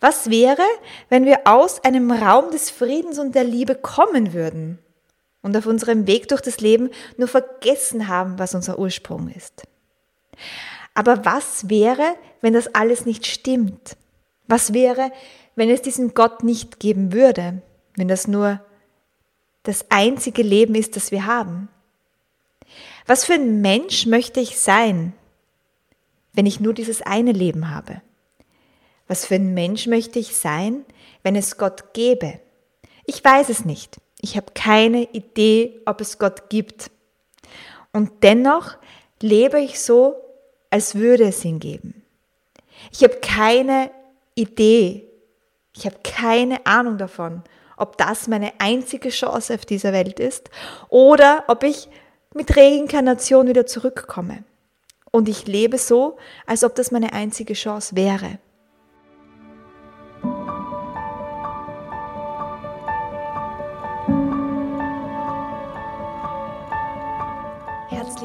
Was wäre, wenn wir aus einem Raum des Friedens und der Liebe kommen würden und auf unserem Weg durch das Leben nur vergessen haben, was unser Ursprung ist? Aber was wäre, wenn das alles nicht stimmt? Was wäre, wenn es diesen Gott nicht geben würde, wenn das nur das einzige Leben ist, das wir haben? Was für ein Mensch möchte ich sein, wenn ich nur dieses eine Leben habe? Was für ein Mensch möchte ich sein, wenn es Gott gäbe? Ich weiß es nicht. Ich habe keine Idee, ob es Gott gibt. Und dennoch lebe ich so, als würde es ihn geben. Ich habe keine Idee, ich habe keine Ahnung davon, ob das meine einzige Chance auf dieser Welt ist oder ob ich mit Reinkarnation wieder zurückkomme. Und ich lebe so, als ob das meine einzige Chance wäre.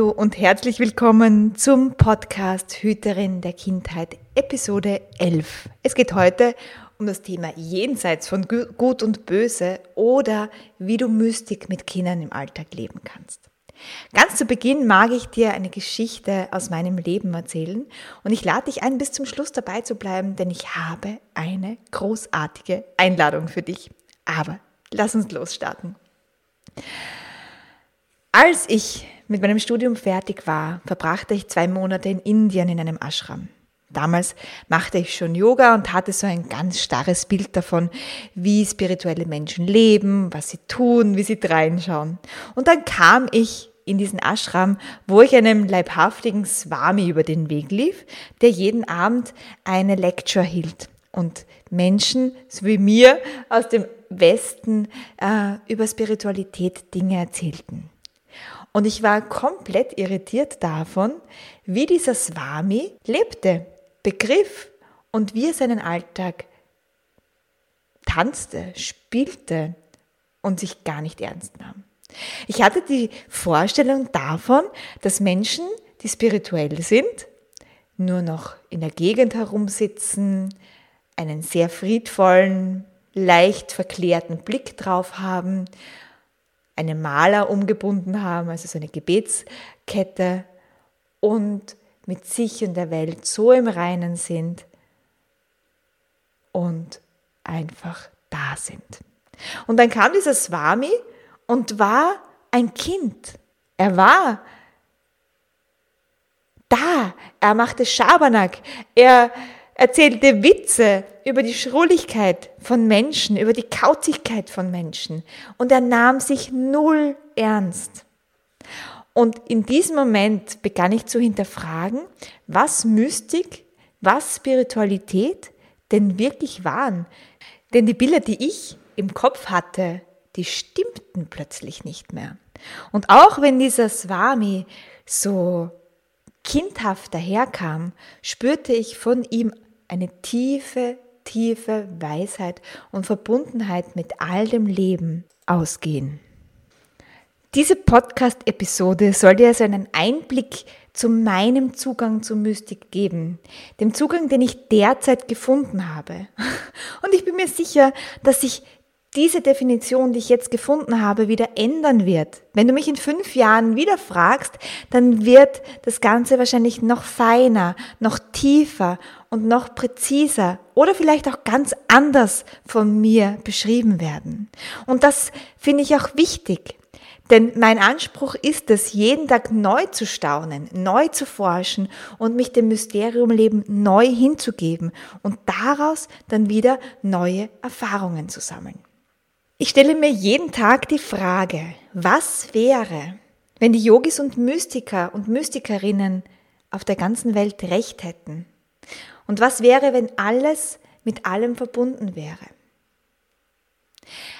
Hallo und herzlich willkommen zum Podcast Hüterin der Kindheit, Episode 11. Es geht heute um das Thema Jenseits von Gut und Böse oder wie du Mystik mit Kindern im Alltag leben kannst. Ganz zu Beginn mag ich dir eine Geschichte aus meinem Leben erzählen und ich lade dich ein, bis zum Schluss dabei zu bleiben, denn ich habe eine großartige Einladung für dich. Aber lass uns losstarten. Als ich mit meinem Studium fertig war, verbrachte ich zwei Monate in Indien in einem Ashram. Damals machte ich schon Yoga und hatte so ein ganz starres Bild davon, wie spirituelle Menschen leben, was sie tun, wie sie dreinschauen. Und dann kam ich in diesen Ashram, wo ich einem leibhaftigen Swami über den Weg lief, der jeden Abend eine Lecture hielt und Menschen, so wie mir, aus dem Westen äh, über Spiritualität Dinge erzählten. Und ich war komplett irritiert davon, wie dieser Swami lebte begriff und wie er seinen Alltag tanzte, spielte und sich gar nicht ernst nahm. Ich hatte die Vorstellung davon, dass Menschen, die spirituell sind, nur noch in der Gegend herumsitzen, einen sehr friedvollen, leicht verklärten Blick drauf haben, einen Maler umgebunden haben, also so eine Gebetskette und mit sich und der Welt so im Reinen sind und einfach da sind. Und dann kam dieser Swami und war ein Kind. Er war da. Er machte Schabernack. Er erzählte Witze über die Schrulligkeit von Menschen, über die Kauzigkeit von Menschen. Und er nahm sich null ernst. Und in diesem Moment begann ich zu hinterfragen, was Mystik, was Spiritualität denn wirklich waren. Denn die Bilder, die ich im Kopf hatte, die stimmten plötzlich nicht mehr. Und auch wenn dieser Swami so kindhaft daherkam, spürte ich von ihm eine tiefe, tiefe Weisheit und Verbundenheit mit all dem Leben ausgehen. Diese Podcast-Episode soll dir also einen Einblick zu meinem Zugang zur Mystik geben. Dem Zugang, den ich derzeit gefunden habe. Und ich bin mir sicher, dass sich diese Definition, die ich jetzt gefunden habe, wieder ändern wird. Wenn du mich in fünf Jahren wieder fragst, dann wird das Ganze wahrscheinlich noch feiner, noch tiefer und noch präziser oder vielleicht auch ganz anders von mir beschrieben werden. Und das finde ich auch wichtig, denn mein Anspruch ist es, jeden Tag neu zu staunen, neu zu forschen und mich dem Mysteriumleben neu hinzugeben und daraus dann wieder neue Erfahrungen zu sammeln. Ich stelle mir jeden Tag die Frage, was wäre, wenn die Yogis und Mystiker und Mystikerinnen auf der ganzen Welt recht hätten? Und was wäre, wenn alles mit allem verbunden wäre?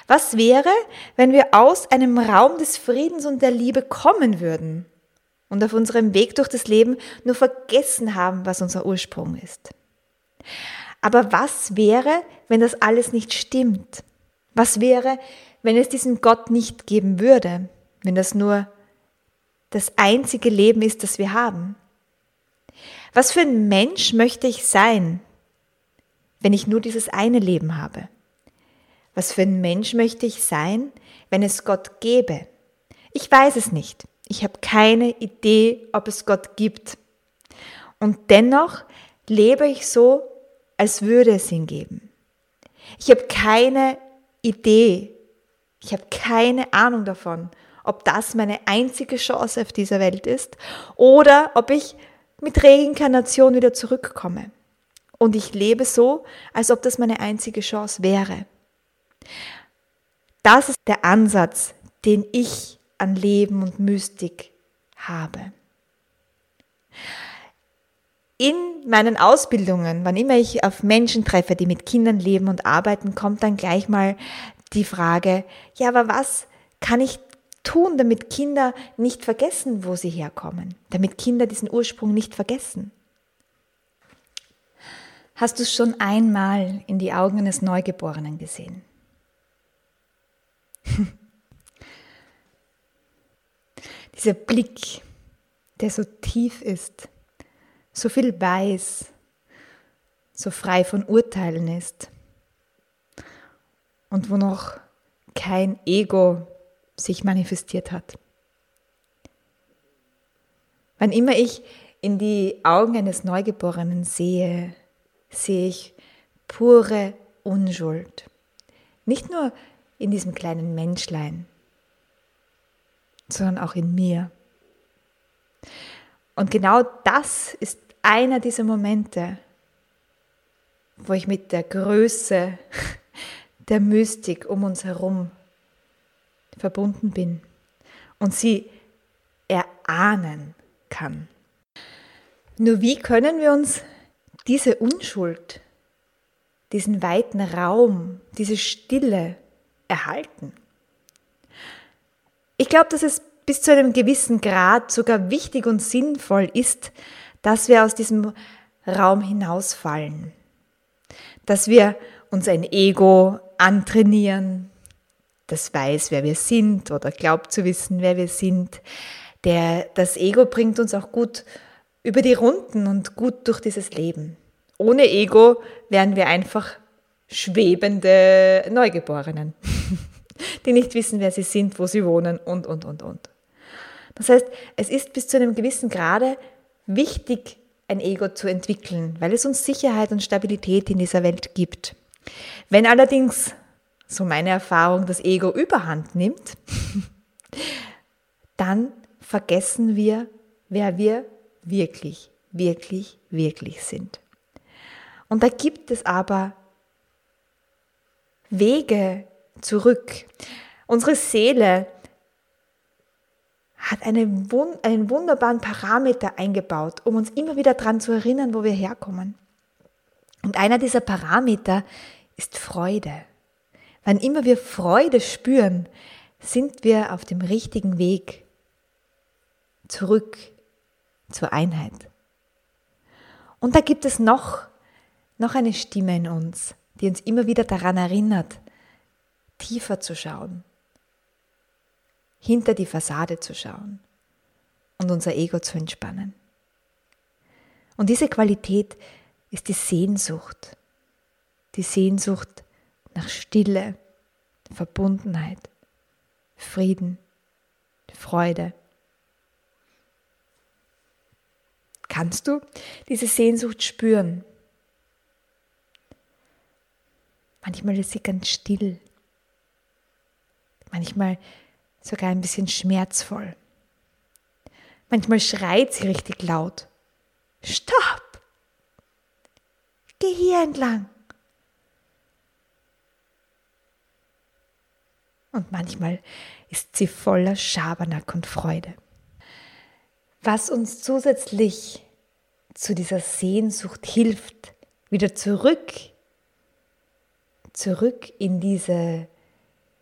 Was wäre, wenn wir aus einem Raum des Friedens und der Liebe kommen würden und auf unserem Weg durch das Leben nur vergessen haben, was unser Ursprung ist? Aber was wäre, wenn das alles nicht stimmt? Was wäre, wenn es diesen Gott nicht geben würde, wenn das nur das einzige Leben ist, das wir haben? Was für ein Mensch möchte ich sein, wenn ich nur dieses eine Leben habe? Was für ein Mensch möchte ich sein, wenn es Gott gäbe? Ich weiß es nicht. Ich habe keine Idee, ob es Gott gibt. Und dennoch lebe ich so, als würde es ihn geben. Ich habe keine Idee. Ich habe keine Ahnung davon, ob das meine einzige Chance auf dieser Welt ist oder ob ich mit Reinkarnation wieder zurückkomme. Und ich lebe so, als ob das meine einzige Chance wäre. Das ist der Ansatz, den ich an Leben und Mystik habe. In meinen Ausbildungen, wann immer ich auf Menschen treffe, die mit Kindern leben und arbeiten, kommt dann gleich mal die Frage, ja, aber was kann ich tun, damit Kinder nicht vergessen, wo sie herkommen, damit Kinder diesen Ursprung nicht vergessen? Hast du schon einmal in die Augen eines Neugeborenen gesehen? Dieser Blick, der so tief ist, so viel weiß, so frei von Urteilen ist und wo noch kein Ego sich manifestiert hat. Wann immer ich in die Augen eines Neugeborenen sehe, sehe ich pure Unschuld. Nicht nur in diesem kleinen Menschlein, sondern auch in mir. Und genau das ist einer dieser Momente, wo ich mit der Größe der Mystik um uns herum verbunden bin und sie erahnen kann. Nur wie können wir uns diese Unschuld, diesen weiten Raum, diese Stille erhalten? Ich glaube, dass es bis zu einem gewissen Grad sogar wichtig und sinnvoll ist, dass wir aus diesem Raum hinausfallen, dass wir uns ein Ego antrainieren, das weiß, wer wir sind oder glaubt zu wissen, wer wir sind. Der, das Ego bringt uns auch gut über die Runden und gut durch dieses Leben. Ohne Ego wären wir einfach schwebende Neugeborenen, die nicht wissen, wer sie sind, wo sie wohnen und, und, und, und. Das heißt, es ist bis zu einem gewissen Grade wichtig, ein Ego zu entwickeln, weil es uns Sicherheit und Stabilität in dieser Welt gibt. Wenn allerdings, so meine Erfahrung, das Ego überhand nimmt, dann vergessen wir, wer wir wirklich, wirklich, wirklich sind. Und da gibt es aber Wege zurück. Unsere Seele hat eine, einen wunderbaren Parameter eingebaut, um uns immer wieder daran zu erinnern, wo wir herkommen. Und einer dieser Parameter ist Freude. Wann immer wir Freude spüren, sind wir auf dem richtigen Weg zurück zur Einheit. Und da gibt es noch, noch eine Stimme in uns, die uns immer wieder daran erinnert, tiefer zu schauen, hinter die Fassade zu schauen und unser Ego zu entspannen. Und diese Qualität ist die Sehnsucht, die Sehnsucht nach Stille, Verbundenheit, Frieden, Freude. Kannst du diese Sehnsucht spüren? Manchmal ist sie ganz still. Manchmal sogar ein bisschen schmerzvoll. Manchmal schreit sie richtig laut. Stopp! Geh hier entlang. und manchmal ist sie voller Schabernack und Freude. Was uns zusätzlich zu dieser Sehnsucht hilft, wieder zurück, zurück in, diese,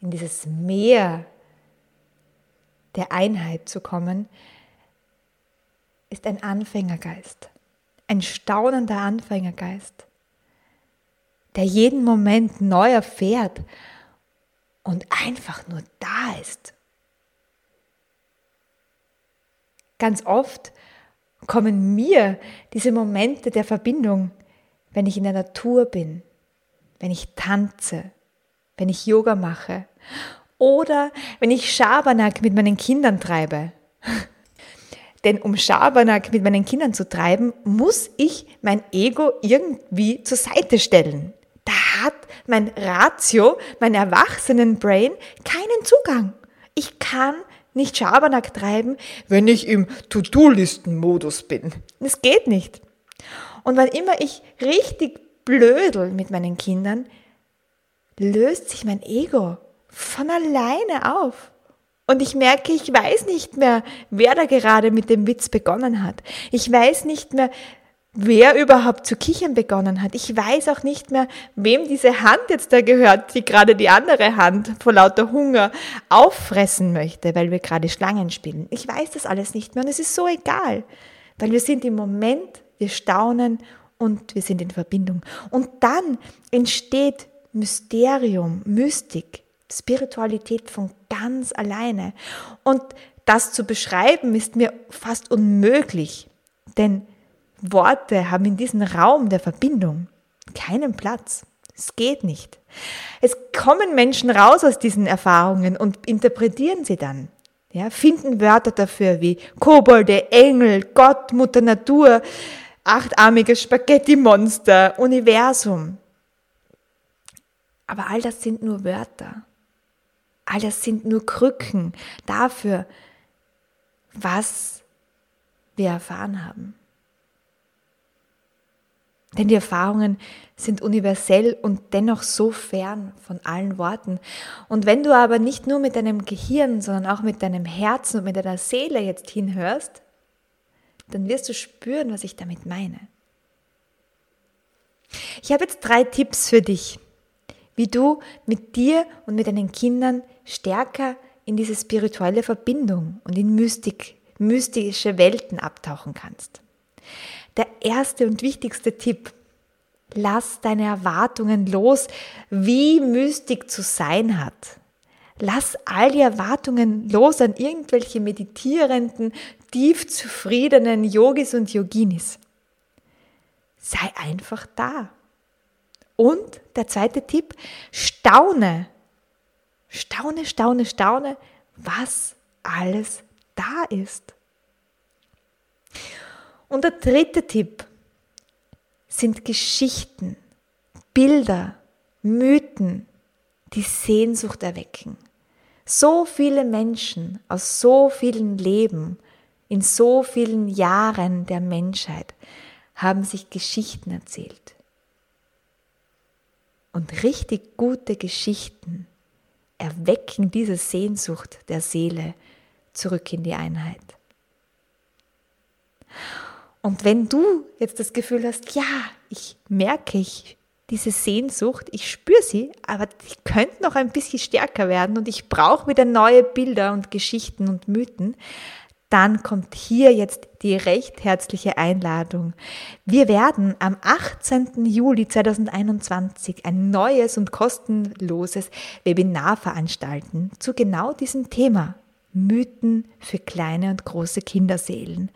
in dieses Meer der Einheit zu kommen, ist ein Anfängergeist, ein staunender Anfängergeist, der jeden Moment neu erfährt und einfach nur da ist. Ganz oft kommen mir diese Momente der Verbindung, wenn ich in der Natur bin, wenn ich tanze, wenn ich Yoga mache oder wenn ich Schabernack mit meinen Kindern treibe. Denn um Schabernack mit meinen Kindern zu treiben, muss ich mein Ego irgendwie zur Seite stellen. Da hat mein Ratio, mein Erwachsenenbrain keinen Zugang. Ich kann nicht Schabernack treiben, wenn ich im To-Do-Listen-Modus bin. Das geht nicht. Und wann immer ich richtig blödel mit meinen Kindern, löst sich mein Ego von alleine auf. Und ich merke, ich weiß nicht mehr, wer da gerade mit dem Witz begonnen hat. Ich weiß nicht mehr, wer überhaupt zu kichern begonnen hat. Ich weiß auch nicht mehr, wem diese Hand jetzt da gehört, die gerade die andere Hand vor lauter Hunger auffressen möchte, weil wir gerade Schlangen spielen. Ich weiß das alles nicht mehr und es ist so egal, weil wir sind im Moment, wir staunen und wir sind in Verbindung. Und dann entsteht Mysterium, Mystik, Spiritualität von ganz alleine. Und das zu beschreiben ist mir fast unmöglich, denn Worte haben in diesem Raum der Verbindung keinen Platz. Es geht nicht. Es kommen Menschen raus aus diesen Erfahrungen und interpretieren sie dann. Ja, finden Wörter dafür wie Kobolde, Engel, Gott, Mutter Natur, achtarmiges Spaghetti-Monster, Universum. Aber all das sind nur Wörter. All das sind nur Krücken dafür, was wir erfahren haben. Denn die Erfahrungen sind universell und dennoch so fern von allen Worten. Und wenn du aber nicht nur mit deinem Gehirn, sondern auch mit deinem Herzen und mit deiner Seele jetzt hinhörst, dann wirst du spüren, was ich damit meine. Ich habe jetzt drei Tipps für dich, wie du mit dir und mit deinen Kindern stärker in diese spirituelle Verbindung und in Mystik, mystische Welten abtauchen kannst. Der erste und wichtigste Tipp, lass deine Erwartungen los, wie Mystik zu sein hat. Lass all die Erwartungen los an irgendwelche meditierenden, tief zufriedenen Yogis und Yoginis. Sei einfach da. Und der zweite Tipp, staune. Staune, staune, staune, was alles da ist. Und der dritte Tipp sind Geschichten, Bilder, Mythen, die Sehnsucht erwecken. So viele Menschen aus so vielen Leben, in so vielen Jahren der Menschheit haben sich Geschichten erzählt. Und richtig gute Geschichten erwecken diese Sehnsucht der Seele zurück in die Einheit. Und wenn du jetzt das Gefühl hast, ja, ich merke ich diese Sehnsucht, ich spüre sie, aber die könnte noch ein bisschen stärker werden und ich brauche wieder neue Bilder und Geschichten und Mythen, dann kommt hier jetzt die recht herzliche Einladung. Wir werden am 18. Juli 2021 ein neues und kostenloses Webinar veranstalten zu genau diesem Thema. Mythen für kleine und große Kinderseelen.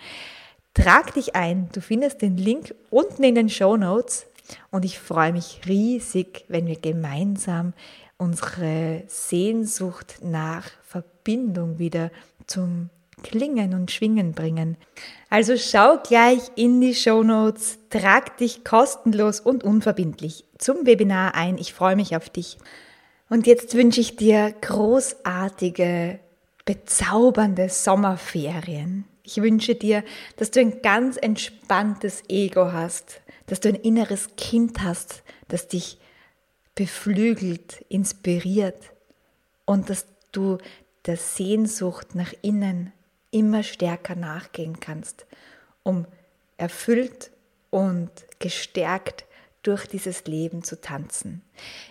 Trag dich ein. Du findest den Link unten in den Show Notes und ich freue mich riesig, wenn wir gemeinsam unsere Sehnsucht nach Verbindung wieder zum Klingen und Schwingen bringen. Also schau gleich in die Show Notes, trag dich kostenlos und unverbindlich zum Webinar ein. Ich freue mich auf dich. Und jetzt wünsche ich dir großartige, bezaubernde Sommerferien. Ich wünsche dir, dass du ein ganz entspanntes Ego hast, dass du ein inneres Kind hast, das dich beflügelt, inspiriert und dass du der Sehnsucht nach innen immer stärker nachgehen kannst, um erfüllt und gestärkt durch dieses Leben zu tanzen.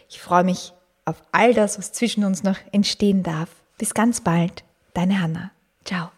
Ich freue mich auf all das, was zwischen uns noch entstehen darf. Bis ganz bald, deine Hanna. Ciao.